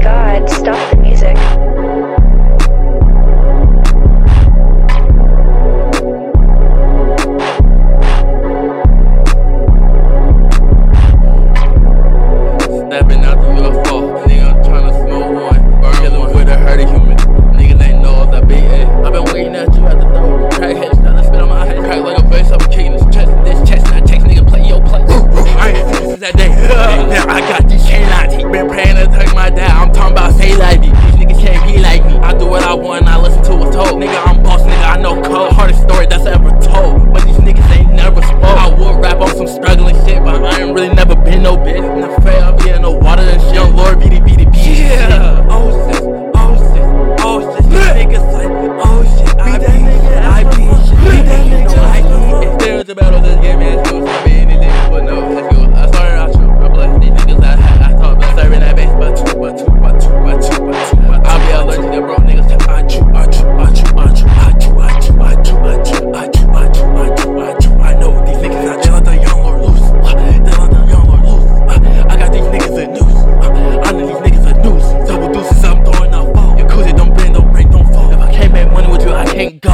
god, stop the music. Stepping out the UFO, nigga, I'm tryna smoke one. Burn with a hurting human. Niggas ain't know if that big A. I've been waiting at you at the door. Crackhead, start to spit on my head. Crack like a bass, I'm kicking this chest. This chest, not text, nigga, play your play. I ain't seen that day. Now I got these chain lines. He been praying to tuck my dad they like me. These niggas can't be like me. I do what I want, I listen to what's told. Nigga, I'm boss, nigga, I know code. Hardest story that's ever told. But these niggas ain't never spoke. I would rap on some struggling shit, but I ain't really never been no bitch. In the I be in the water and shit. Lord BDB. pink